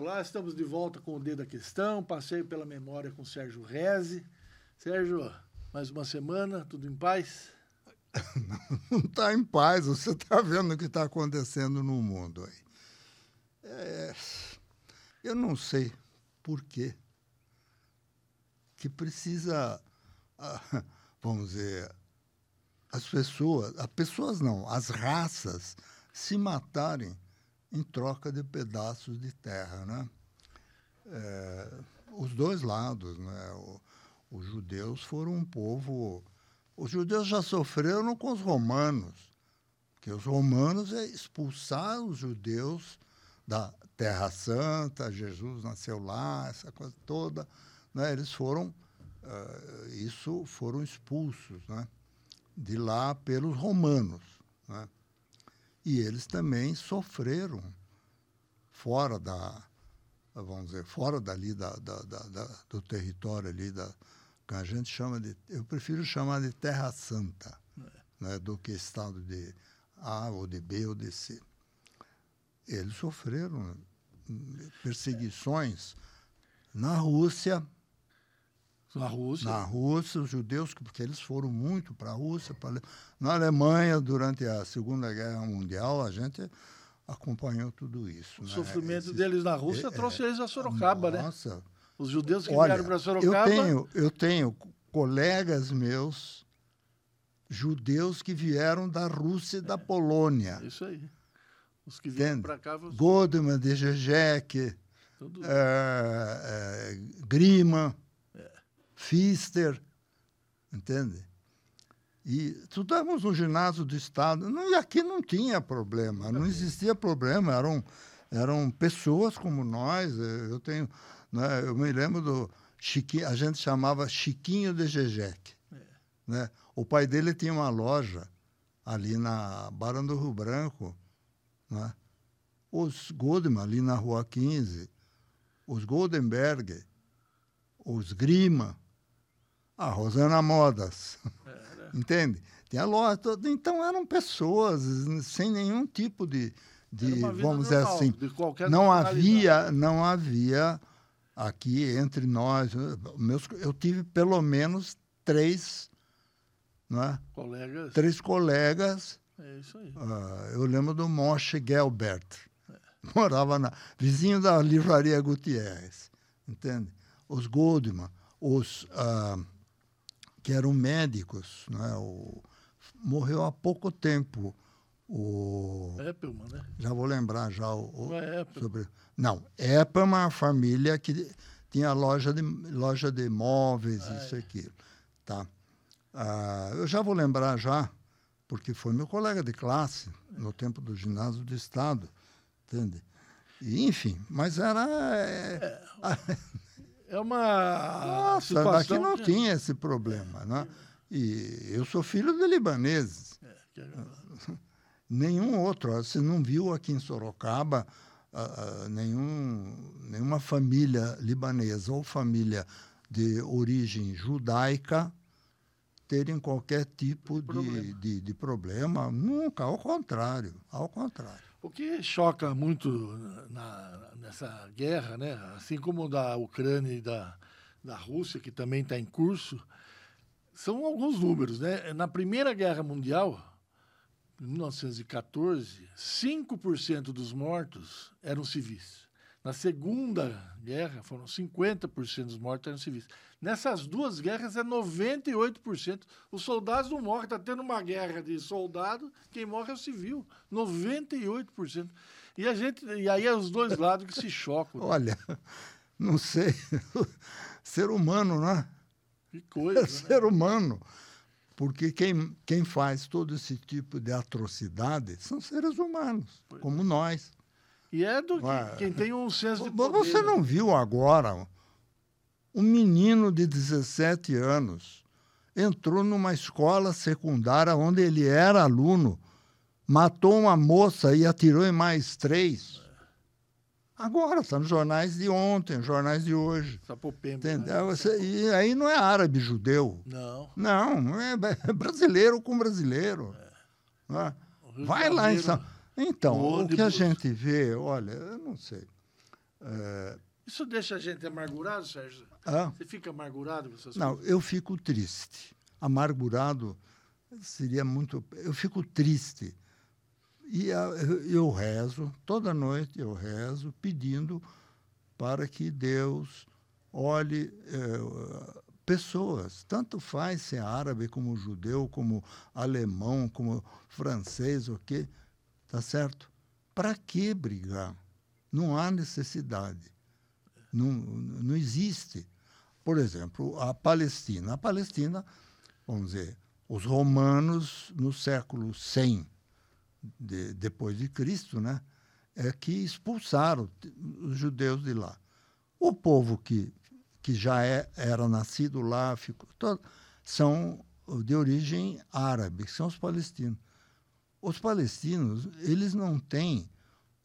Olá, estamos de volta com o Dedo da Questão, passeio pela memória com Sérgio Reze. Sérgio, mais uma semana, tudo em paz? Não está em paz, você está vendo o que está acontecendo no mundo aí. É, eu não sei por quê que precisa, ah, vamos dizer, as pessoas, as pessoas não, as raças se matarem em troca de pedaços de terra, né? É, os dois lados, né? O, os judeus foram um povo. Os judeus já sofreram com os romanos, porque os romanos é expulsar os judeus da Terra Santa, Jesus nasceu lá, essa coisa toda, né? Eles foram, uh, isso foram expulsos, né? De lá pelos romanos, né? E eles também sofreram fora da, vamos dizer, fora dali da, da, da, do território ali da que a gente chama de, eu prefiro chamar de Terra Santa, é. né, do que estado de A ou de B ou de C. Eles sofreram perseguições na Rússia, na Rússia. Na Rússia, os judeus, porque eles foram muito para a Rússia. Pra... Na Alemanha, durante a Segunda Guerra Mundial, a gente acompanhou tudo isso. O né? sofrimento Esse... deles na Rússia é, trouxe eles a Sorocaba, né? Nossa. né? Os judeus que Olha, vieram para Sorocaba. Eu tenho, eu tenho colegas meus, judeus que vieram da Rússia e da Polônia. Isso aí. Os que vieram para cá. Você... Goldman, Dejejek, é, é, Grima. Fister, entende? E estudamos no ginásio do Estado. Não, e aqui não tinha problema, não existia problema. Eram, eram pessoas como nós. Eu tenho, né, eu me lembro do Chiquinho, a gente chamava Chiquinho de Jejec. É. Né? O pai dele tinha uma loja ali na Barão do Rio Branco. Né? Os Goldman, ali na Rua 15. Os Goldenberg. Os Grima a Rosana Modas. Era. Entende? Tinha loja toda. Então eram pessoas sem nenhum tipo de. de vamos dizer assim. não havia, não havia aqui entre nós. Meus, eu tive pelo menos três. Né? Colegas. Três colegas. É isso aí. Uh, eu lembro do Moshe Gelbert. É. Morava na, vizinho da livraria Gutierrez. Entende? Os Goldman, os. Uh, que eram médicos. Né? O, morreu há pouco tempo o Eppelman, né? Já vou lembrar já o, Não é sobre não Eppelman, a família que tinha loja de loja de móveis ah, isso é. aquilo, tá? Ah, eu já vou lembrar já porque foi meu colega de classe no tempo do ginásio do estado, entende? E, enfim, mas era é, é, é uma Nossa, situação... Aqui não tinha esse problema, né? E eu sou filho de libaneses. É, que... Nenhum outro. Você não viu aqui em Sorocaba uh, nenhum, nenhuma família libanesa ou família de origem judaica terem qualquer tipo de, problema. De, de, de problema. Nunca, ao contrário. Ao contrário. O que choca muito na, nessa guerra, né? assim como da Ucrânia e da, da Rússia, que também está em curso, são alguns números. Né? Na Primeira Guerra Mundial, em 1914, 5% dos mortos eram civis. Na Segunda Guerra, foram 50% dos mortos eram civis. Nessas duas guerras é 98%. Os soldados não morrem. Está tendo uma guerra de soldado, quem morre é o civil. 98%. E, a gente, e aí é os dois lados que se chocam. Né? Olha, não sei. Ser humano, né? Que coisa. É ser né? humano. Porque quem, quem faz todo esse tipo de atrocidade são seres humanos, pois. como nós. E é do que, quem tem um senso de poder. Você não viu agora um menino de 17 anos entrou numa escola secundária onde ele era aluno, matou uma moça e atirou em mais três. Agora, está nos jornais de ontem, jornais de hoje. Sapopemba, né? Entendeu? Né? Você, e aí não é árabe judeu. Não. Não, é brasileiro com brasileiro. É. Né? Vai lá em São... Então, o que a gente vê, olha, eu não sei. É... Isso deixa a gente amargurado, Sérgio? Ah? Você fica amargurado com essas Não, coisas? eu fico triste. Amargurado seria muito. Eu fico triste. E eu rezo, toda noite eu rezo, pedindo para que Deus olhe eh, pessoas, tanto faz se é árabe como judeu, como alemão, como francês, o quê, tá certo? Para que brigar? Não há necessidade. Não, não existe. Por exemplo, a Palestina. A Palestina, vamos dizer, os romanos no século 100 de, depois de Cristo, né, é que expulsaram os judeus de lá. O povo que, que já é, era nascido lá ficou, todo, são de origem árabe, são os palestinos. Os palestinos, eles não têm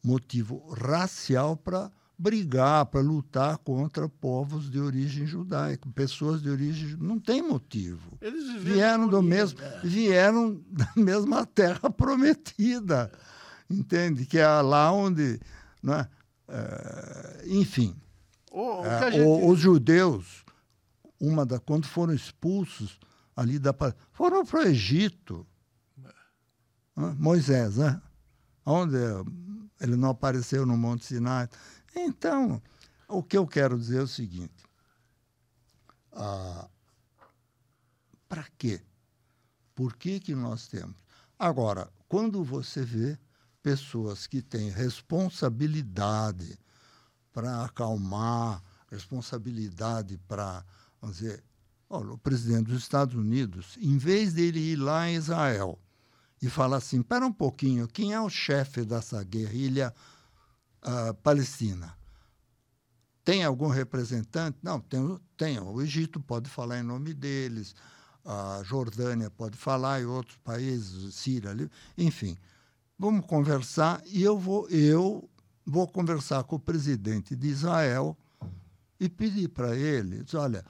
motivo racial para brigar, para lutar contra povos de origem judaica, pessoas de origem não tem motivo. Eles vieram do mesmo, né? vieram da mesma terra prometida, entende? Que é lá onde, né? É, enfim, o, é, gente... os judeus, uma da quando foram expulsos ali da foram para o Egito, Moisés, né? Onde ele não apareceu no Monte Sinai. Então, o que eu quero dizer é o seguinte: ah, para quê? Por que, que nós temos? Agora, quando você vê pessoas que têm responsabilidade para acalmar, responsabilidade para, vamos dizer, olha, o presidente dos Estados Unidos, em vez dele ir lá em Israel e falar assim, espera um pouquinho, quem é o chefe dessa guerrilha uh, Palestina. Tem algum representante? Não, tem, tem. O Egito pode falar em nome deles, a Jordânia pode falar e outros países, Síria, enfim. Vamos conversar e eu vou, eu vou conversar com o presidente de Israel e pedir para ele, olha,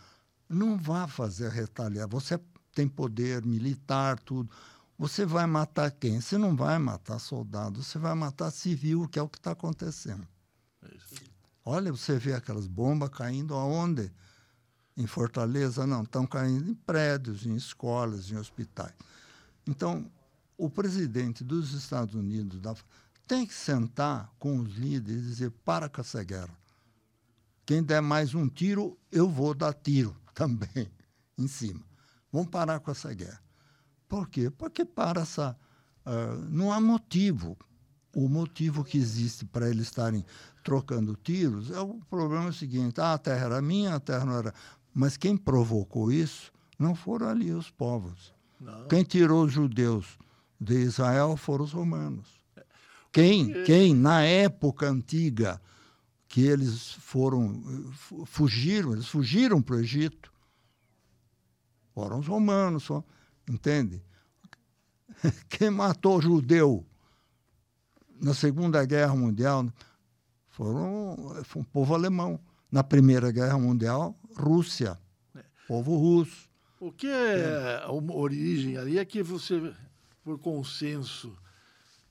não vá fazer retaliar, você tem poder militar, tudo. Você vai matar quem? Você não vai matar soldado, você vai matar civil, que é o que está acontecendo. É Olha, você vê aquelas bombas caindo aonde? Em Fortaleza? Não, estão caindo em prédios, em escolas, em hospitais. Então, o presidente dos Estados Unidos da, tem que sentar com os líderes e dizer: para com essa guerra. Quem der mais um tiro, eu vou dar tiro também em cima. Vamos parar com essa guerra. Por quê? Porque para essa. Uh, não há motivo. O motivo que existe para eles estarem trocando tiros é o problema é seguinte: ah, a terra era minha, a terra não era. Mas quem provocou isso não foram ali os povos. Não. Quem tirou os judeus de Israel foram os romanos. Quem, quem na época antiga que eles foram fugiram, eles fugiram para o Egito, foram os romanos. Foram, Entende? Quem matou judeu na Segunda Guerra Mundial foram, foi um povo alemão. Na Primeira Guerra Mundial, Rússia, é. povo russo. O que é a origem ali é que você, por consenso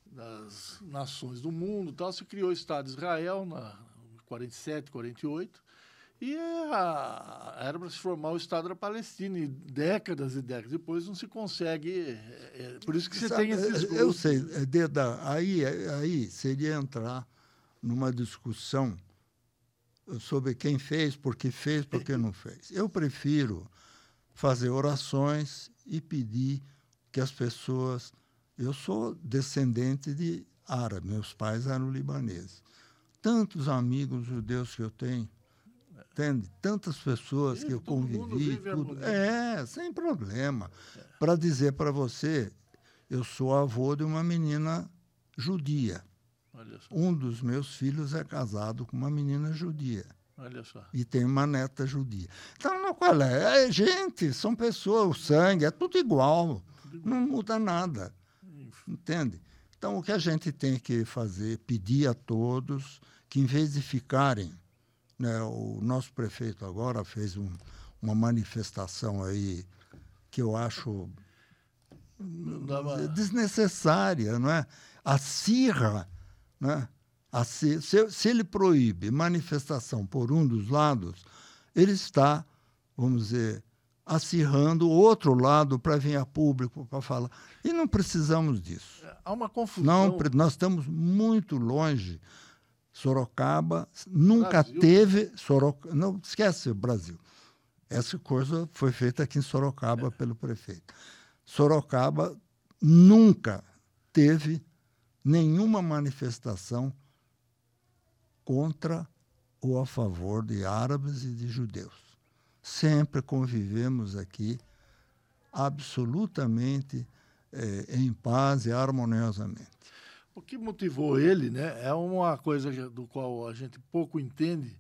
das nações do mundo, tal, se criou o Estado de Israel na 47, 48, e a, era para se formar o Estado da Palestina. E décadas e décadas depois não se consegue. É, é por isso que você Sabe, tem esses grupos. Eu sei, é, Deda, aí, aí seria entrar numa discussão sobre quem fez, por que fez, por que não fez. Eu prefiro fazer orações e pedir que as pessoas. Eu sou descendente de árabe, meus pais eram libaneses. Tantos amigos judeus que eu tenho, entende? Tantas pessoas que eu convivi, tudo. É, sem problema. É. Para dizer para você, eu sou avô de uma menina judia. Um dos meus filhos é casado com uma menina judia. Olha só. E tem uma neta judia. Então, não, qual é? é? Gente, são pessoas, o sangue, é tudo igual. Tudo igual. Não muda nada. Entende? Então, o que a gente tem que fazer, pedir a todos que, em vez de ficarem né, o nosso prefeito agora fez um, uma manifestação aí que eu acho desnecessária, não é? Acirra, né? Se, se, se ele proíbe manifestação por um dos lados, ele está, vamos dizer, acirrando o outro lado para vir a público para falar. E não precisamos disso. Há uma confusão. Não, nós estamos muito longe. Sorocaba nunca Brasil. teve. Sorocaba, não esquece o Brasil. Essa coisa foi feita aqui em Sorocaba é. pelo prefeito. Sorocaba nunca teve nenhuma manifestação contra ou a favor de árabes e de judeus sempre convivemos aqui absolutamente é, em paz e harmoniosamente. O que motivou ele, né, é uma coisa do qual a gente pouco entende,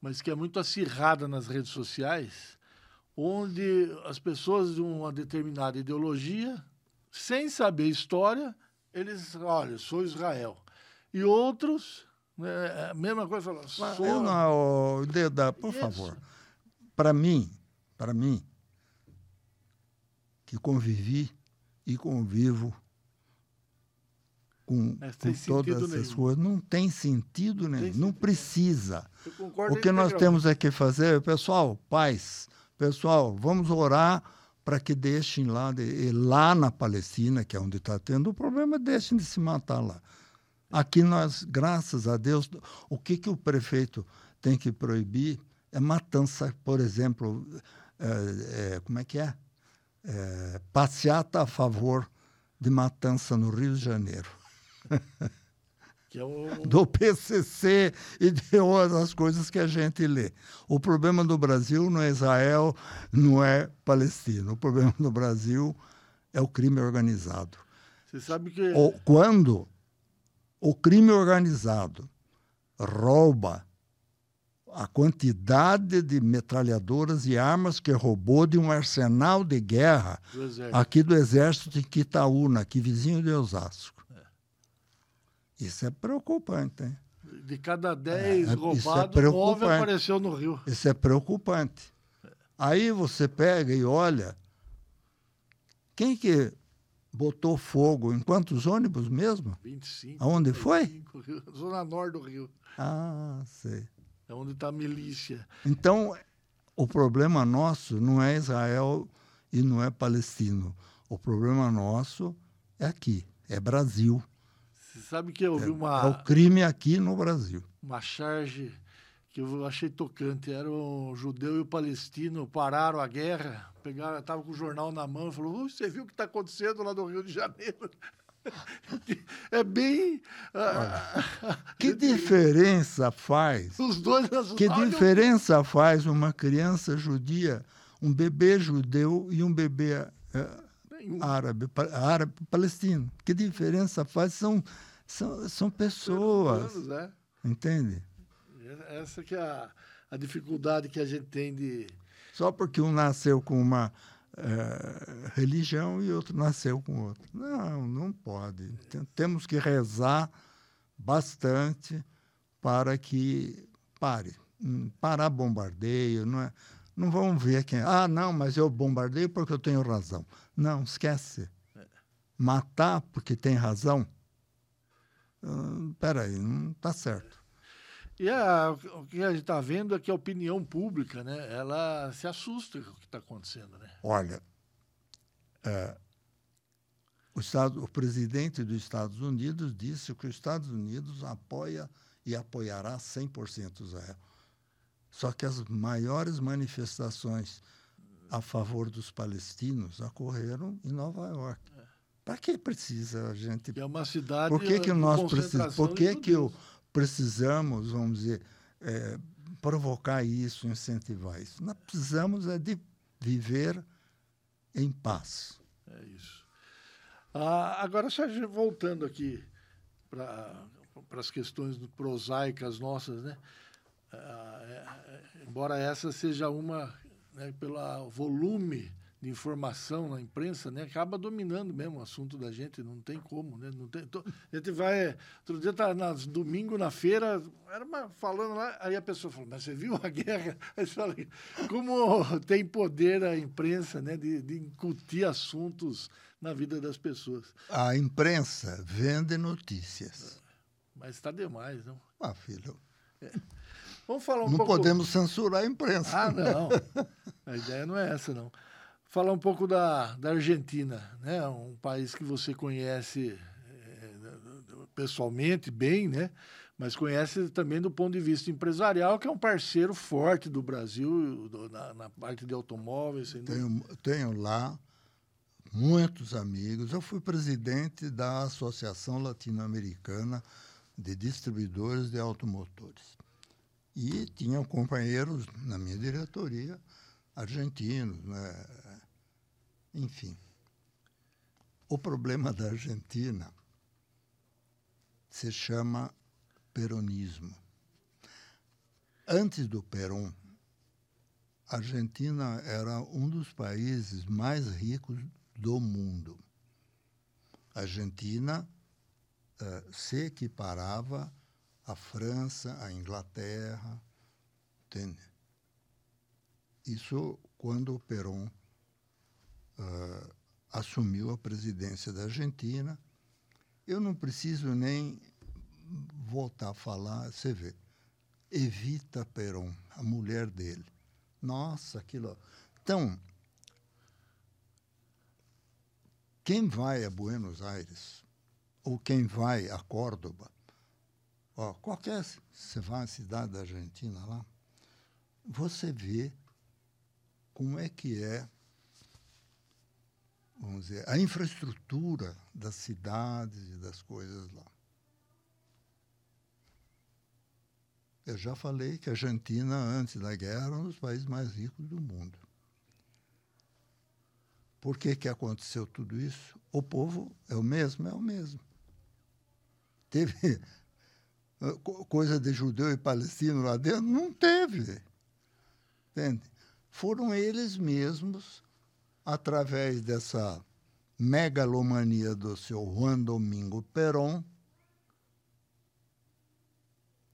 mas que é muito acirrada nas redes sociais, onde as pessoas de uma determinada ideologia, sem saber história, eles, olha, sou Israel. E outros, né, a mesma coisa, falam, sou... Eu não, Deda, por Isso. favor para mim, para mim, que convivi e convivo com, com todas essas nenhum. coisas, não tem sentido nenhum, tem não precisa. O que nós temos é que fazer, pessoal, paz, pessoal, vamos orar para que deixem lá, de, lá na Palestina, que é onde está tendo o problema, deixem de se matar lá. Aqui nós, graças a Deus, o que, que o prefeito tem que proibir é matança, por exemplo, é, é, como é que é? é? Passeata a favor de matança no Rio de Janeiro. É o... Do PCC e de outras coisas que a gente lê. O problema do Brasil não é Israel, não é Palestina. O problema do Brasil é o crime organizado. Você sabe que. Quando o crime organizado rouba a quantidade de metralhadoras e armas que roubou de um arsenal de guerra do aqui do Exército em Quitaúna, aqui vizinho de Osasco. Isso é preocupante, hein? De cada 10 é, é roubados, é 9 apareceu no Rio. Isso é preocupante. Aí você pega e olha, quem que botou fogo em quantos ônibus mesmo? 25. Aonde 25, foi? Zona Norte do Rio. Ah, sei. É onde está a milícia. Então, o problema nosso não é Israel e não é palestino. O problema nosso é aqui, é Brasil. Você sabe que eu ouvi é, uma. É o crime aqui no Brasil. Uma charge que eu achei tocante. Era um judeu e o palestino pararam a guerra, pegaram, estava com o jornal na mão e falou: Você viu o que está acontecendo lá no Rio de Janeiro? É bem. Olha, que diferença faz? Os dois Que diferença faz uma criança judia, um bebê judeu e um bebê árabe, árabe palestino? Que diferença faz? São, são, são pessoas. Anos, né? Entende? Essa que é a, a dificuldade que a gente tem de. Só porque um nasceu com uma é, religião e outro nasceu com outro. Não, não pode. Temos que rezar bastante para que pare. Hum, parar bombardeio, não é? Não vamos ver quem. Ah, não, mas eu bombardeio porque eu tenho razão. Não, esquece. Matar porque tem razão. Hum, peraí, não está certo. E a, o que a gente está vendo é que a opinião pública, né, ela se assusta com o que está acontecendo. Né? Olha, é, o, Estado, o presidente dos Estados Unidos disse que os Estados Unidos apoia e apoiará 100% Israel. Só que as maiores manifestações a favor dos palestinos ocorreram em Nova York. É. Para que precisa a gente? É uma cidade. Por que, que nós precisamos? Por que, que o precisamos, vamos dizer, é, provocar isso, incentivar isso. Nós precisamos é de viver em paz. É isso. Ah, agora, Sérgio, voltando aqui para as questões prosaicas nossas, né? Ah, é, embora essa seja uma, né, pelo volume de informação na imprensa, né, acaba dominando mesmo o assunto da gente, não tem como, né? Não tem, a gente vai, outro dia tá na, domingo na feira, era uma, falando lá, aí a pessoa falou, mas você viu a guerra? Aí você fala, como tem poder a imprensa, né, de, de incutir assuntos na vida das pessoas. A imprensa vende notícias. Mas está demais, não? Ah, filho. É. Vamos falar um não pouco... podemos censurar a imprensa. Ah, não. a ideia não é essa, não. Falar um pouco da, da Argentina, né? Um país que você conhece é, pessoalmente bem, né? Mas conhece também do ponto de vista empresarial, que é um parceiro forte do Brasil do, na, na, parte de automóveis. Tenho, tenho lá muitos amigos. Eu fui presidente da Associação Latino-Americana de Distribuidores de Automotores. E tinha companheiros na minha diretoria argentinos, né? enfim. O problema da Argentina se chama peronismo. Antes do Perón, a Argentina era um dos países mais ricos do mundo. A Argentina uh, se equiparava à França, à Inglaterra, entende? Isso quando o Perón uh, assumiu a presidência da Argentina. Eu não preciso nem voltar a falar, você vê. Evita Perón, a mulher dele. Nossa, aquilo. Então, quem vai a Buenos Aires, ou quem vai a Córdoba, ó, qualquer. Você vai à cidade da Argentina lá, você vê como é que é, vamos dizer, a infraestrutura das cidades e das coisas lá. Eu já falei que a Argentina, antes da guerra, era um dos países mais ricos do mundo. Por que, que aconteceu tudo isso? O povo é o mesmo? É o mesmo. Teve coisa de judeu e palestino lá dentro? Não teve. Entende? Foram eles mesmos, através dessa megalomania do seu Juan Domingo Perón,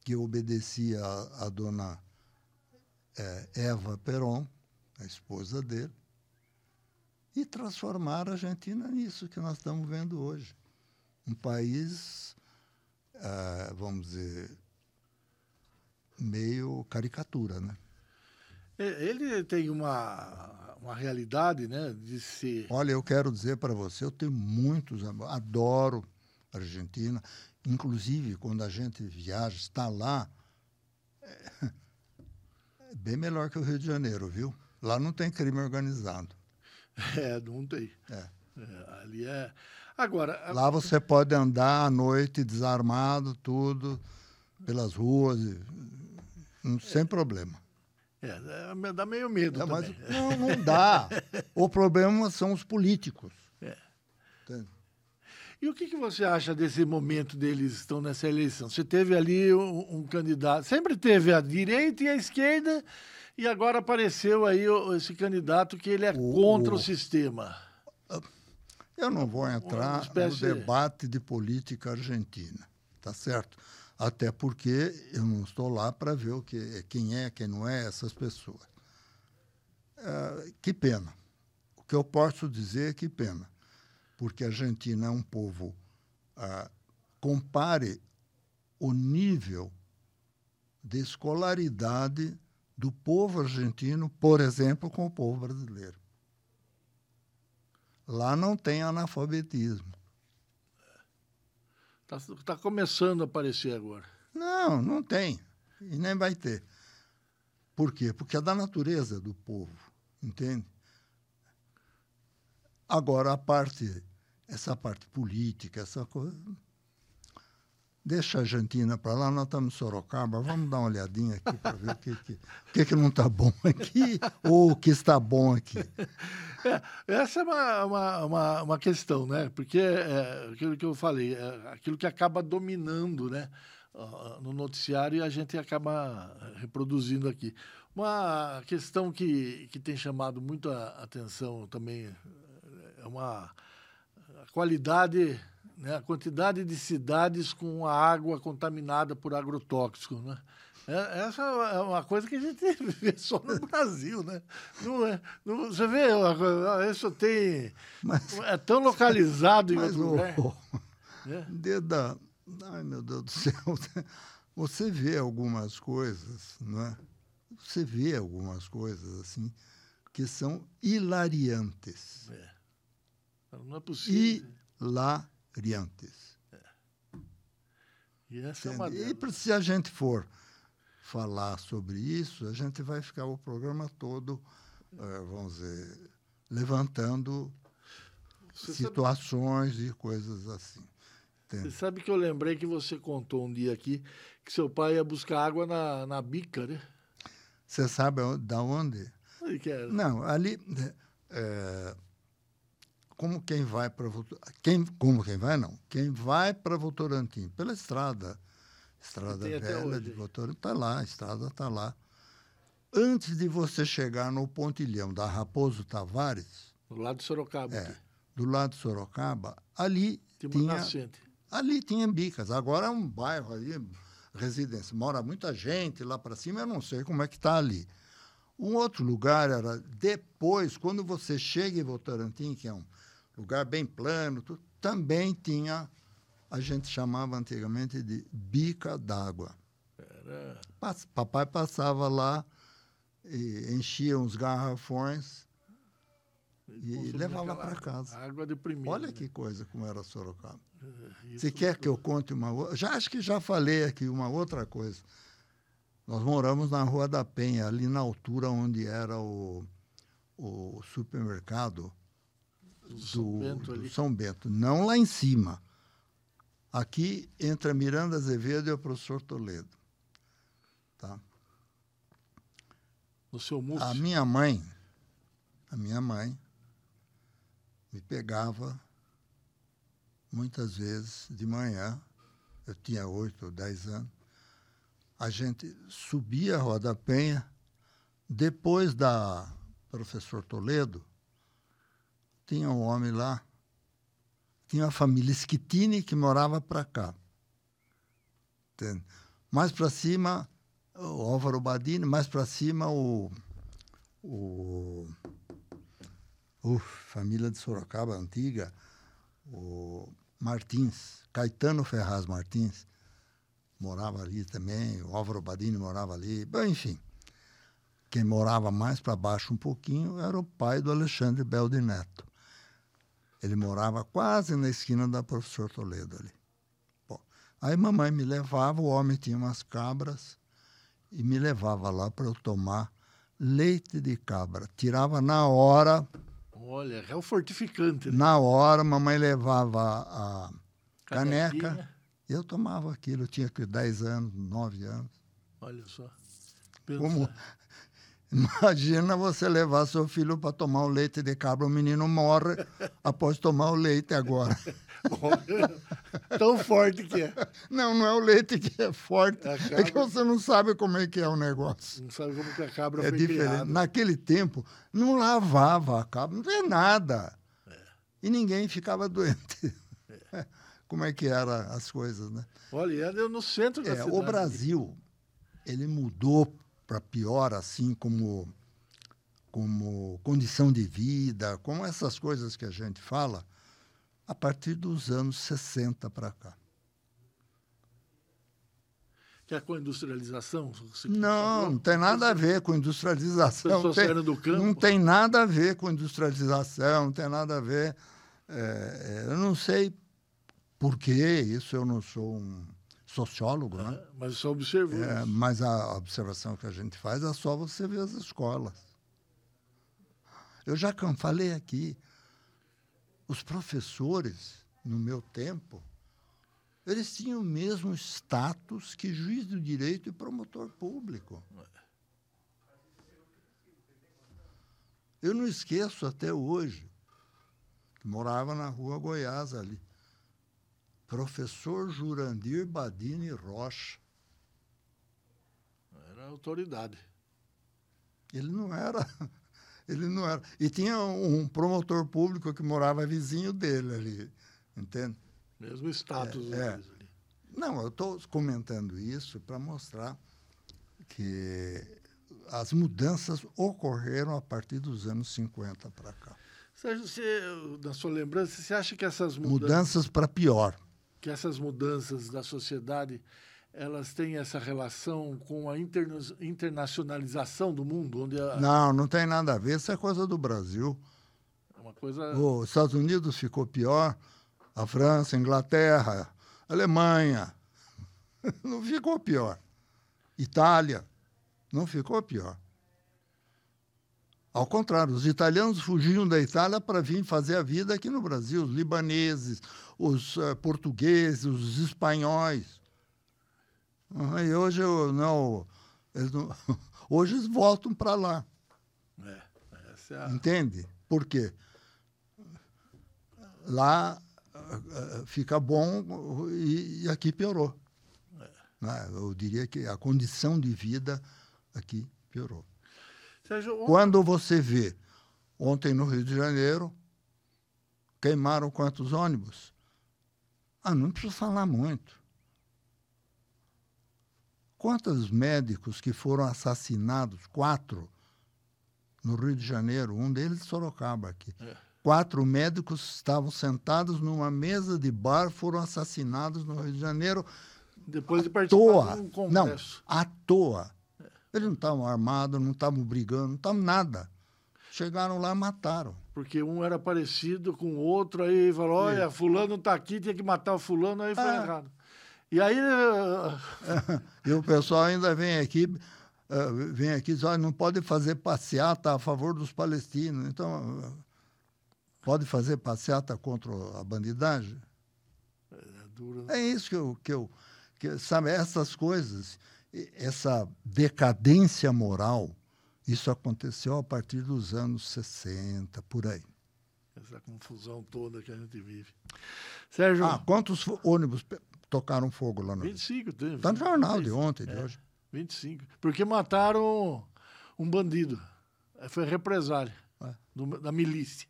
que obedecia à dona é, Eva Perón, a esposa dele, e transformar a Argentina nisso que nós estamos vendo hoje. Um país, ah, vamos dizer, meio caricatura, né? É, ele tem uma, uma realidade, né, de ser... Olha, eu quero dizer para você, eu tenho muitos, adoro a Argentina, inclusive quando a gente viaja, está lá, é bem melhor que o Rio de Janeiro, viu? Lá não tem crime organizado. É, não tem. É. É, ali é. Agora. Lá você pode andar à noite desarmado, tudo, pelas ruas, é. sem problema. É, é, dá meio medo é, também. Mas, não, não dá. o problema são os políticos. É. Entende? E o que, que você acha desse momento deles estão nessa eleição? Você teve ali um, um candidato, sempre teve a direita e a esquerda, e agora apareceu aí esse candidato que ele é o, contra o, o sistema. Eu não vou entrar no debate de política argentina, tá certo? Até porque eu não estou lá para ver o que, quem é, quem não é essas pessoas. É, que pena. O que eu posso dizer é que pena, porque a Argentina é um povo. Ah, compare o nível de escolaridade do povo argentino, por exemplo, com o povo brasileiro. Lá não tem analfabetismo. Está tá começando a aparecer agora. Não, não tem. E nem vai ter. Por quê? Porque é da natureza do povo, entende? Agora, a parte, essa parte política, essa coisa, Deixa a Argentina para lá, nós estamos em Sorocaba, vamos dar uma olhadinha aqui para ver o que, que, que, que não está bom aqui ou o que está bom aqui. É, essa é uma, uma, uma, uma, questão, né? Porque é, aquilo que eu falei, é aquilo que acaba dominando né? no noticiário e a gente acaba reproduzindo aqui. Uma questão que, que tem chamado muito a atenção também é uma a qualidade né, a quantidade de cidades com a água contaminada por agrotóxico, né? É, essa é uma coisa que a gente vê só no Brasil, né? Não é, não, você vê, isso tem. Mas, é tão localizado em outro lugar. O, é. Ai, meu Deus do céu. Você vê algumas coisas, não é? Você vê algumas coisas assim que são hilariantes. É. Não é possível. Hilariantes. E essa é uma. E se a gente for falar sobre isso, a gente vai ficar o programa todo, eh, vamos dizer, levantando Você sabe, situações e coisas assim. você sabe que eu lembrei que você contou um dia aqui que seu pai ia buscar água na, na bica, né? Você sabe da onde? Não, ali, eh, como quem vai para quem como quem vai não, quem vai para Votorantim pela estrada, estrada velha de Votorantim está lá, a estrada está lá. Antes de você chegar no pontilhão da Raposo Tavares, Do lado de Sorocaba. É. aqui. do lado de Sorocaba, ali Tem tinha nascente. ali tinha bicas. Agora é um bairro ali, residência. Mora muita gente lá para cima, eu não sei como é que está ali. Um outro lugar era depois, quando você chega em Votorantim, que é um lugar bem plano, tu- também tinha, a gente chamava antigamente de bica d'água. Papai passava lá e enchia uns garrafões e levava para casa. Água. Olha né? que coisa como era Sorocaba. Isso Você quer que eu conte uma outra? Já acho que já falei aqui uma outra coisa. Nós moramos na Rua da Penha, ali na altura onde era o, o supermercado do do São Bento do. São Bento. Não lá em cima. Aqui entre a Miranda Azevedo e o professor Toledo. Tá? No seu. A minha mãe, a minha mãe, me pegava muitas vezes de manhã, eu tinha oito ou dez anos, a gente subia a Rua da Penha, depois da professor Toledo, tinha um homem lá, tinha a família Schittini que morava para cá. Mais para cima, o Álvaro Badini, mais para cima o, o, o família de Sorocaba antiga, o Martins, Caetano Ferraz Martins, morava ali também, o Álvaro Badini morava ali, bom, enfim. Quem morava mais para baixo um pouquinho era o pai do Alexandre Belde Neto. Ele morava quase na esquina da Professor Toledo ali. Bom, aí mamãe me levava, o homem tinha umas cabras, e me levava lá para eu tomar leite de cabra. Tirava na hora, Olha, é o fortificante. Né? na hora, mamãe levava a caneca, Canequinha. eu tomava aquilo, eu tinha que 10 anos, 9 anos. Olha só. Como, Pensa. Imagina você levar seu filho para tomar o leite de cabra, o menino morre após tomar o leite agora. Tão forte que é. Não, não é o leite que é forte, A é que você não sabe como é que é o negócio. Não sabe como que a cabra É foi diferente. criada. Naquele tempo, não lavava a cabra, não tem nada. É. E ninguém ficava doente. Como é que eram as coisas, né? Olha, era no centro da É, cidade. o Brasil, ele mudou para pior, assim como, como condição de vida, como essas coisas que a gente fala, a partir dos anos 60 para cá. Que é com a industrialização? Não, não tem nada a ver com industrialização. Tem-. Não tem nada a ver com industrialização, não tem nada a ver. é, é, eu não sei por que isso, eu não sou um sociólogo, né? Ah, Mas só observou. É, mas a observação que a gente faz é só você ver as escolas. Eu já falei aqui, os professores, no meu tempo, eles tinham o mesmo status que juiz do direito e promotor público. Eu não esqueço até hoje, que morava na rua Goiás ali. Professor Jurandir Badini Rocha. Era autoridade. Ele não era. Ele não era. E tinha um promotor público que morava vizinho dele ali, entende? Mesmo status É, deles ali. Não, eu estou comentando isso para mostrar que as mudanças ocorreram a partir dos anos 50 para cá. Sérgio, você, na sua lembrança, você acha que essas mudanças. Mudanças para pior. Que essas mudanças da sociedade elas têm essa relação com a interna internacionalização do mundo, onde a... não, não tem nada a ver. Isso é coisa do Brasil. É uma coisa. Os Estados Unidos ficou pior, a França, a Inglaterra, a Alemanha, não ficou pior. Itália, não ficou pior. Ao contrário, os italianos fugiam da Itália para vir fazer a vida aqui no Brasil, os libaneses, os uh, portugueses, os espanhóis. Uhum, e hoje não, eles não, hoje eles voltam para lá. É, é a... Entende? Por quê? Lá uh, fica bom e, e aqui piorou. É. Né? Eu diria que a condição de vida aqui piorou. Quando você vê, ontem no Rio de Janeiro, queimaram quantos ônibus? Ah, não precisa falar muito. Quantos médicos que foram assassinados? Quatro no Rio de Janeiro, um deles de Sorocaba aqui. É. Quatro médicos estavam sentados numa mesa de bar, foram assassinados no Rio de Janeiro. Depois de participar de um congresso. Não, à toa. Eles não estavam armados, não estavam brigando, não estavam nada. Chegaram lá e mataram. Porque um era parecido com o outro, aí falou, olha, fulano está aqui, tinha que matar o fulano, aí foi é. errado. E aí... e o pessoal ainda vem aqui, uh, vem aqui e diz, olha, não pode fazer passeata a favor dos palestinos. Então, uh, pode fazer passeata contra a bandidagem? É, é, né? é isso que eu, que eu que, sabe, essas coisas essa decadência moral, isso aconteceu a partir dos anos 60, por aí. Essa confusão toda que a gente vive. Sérgio. Ah, quantos ônibus tocaram fogo lá no 25, teve. Está no jornal de ontem, de é, hoje. 25. Porque mataram um bandido. Foi represália é. do, da milícia.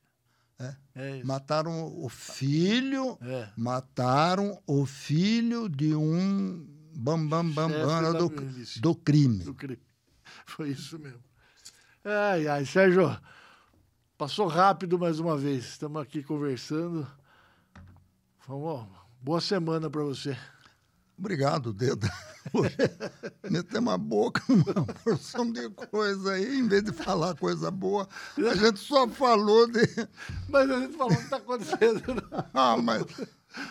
É. É mataram o filho, é. mataram o filho de um bam, bam, bam, bam do, do crime. Do crime. Foi isso mesmo. Ai, ai, Sérgio, passou rápido mais uma vez. Estamos aqui conversando. Vamos, boa semana para você. Obrigado, Dedo. Meter uma boca uma porção de coisa aí, em vez de falar coisa boa, a gente só falou de. Mas a gente falou o que está acontecendo. ah, mas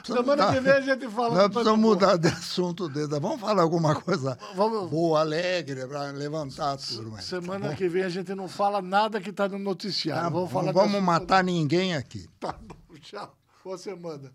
Semana mudar. que vem a gente fala. Nós precisamos mudar de assunto dele. Vamos falar alguma coisa Vamos... boa, alegre, para levantar a turma. Semana tá que vem a gente não fala nada que está no noticiário. Tá vamos vamos matar ninguém aqui. Tá bom, tchau. Boa semana.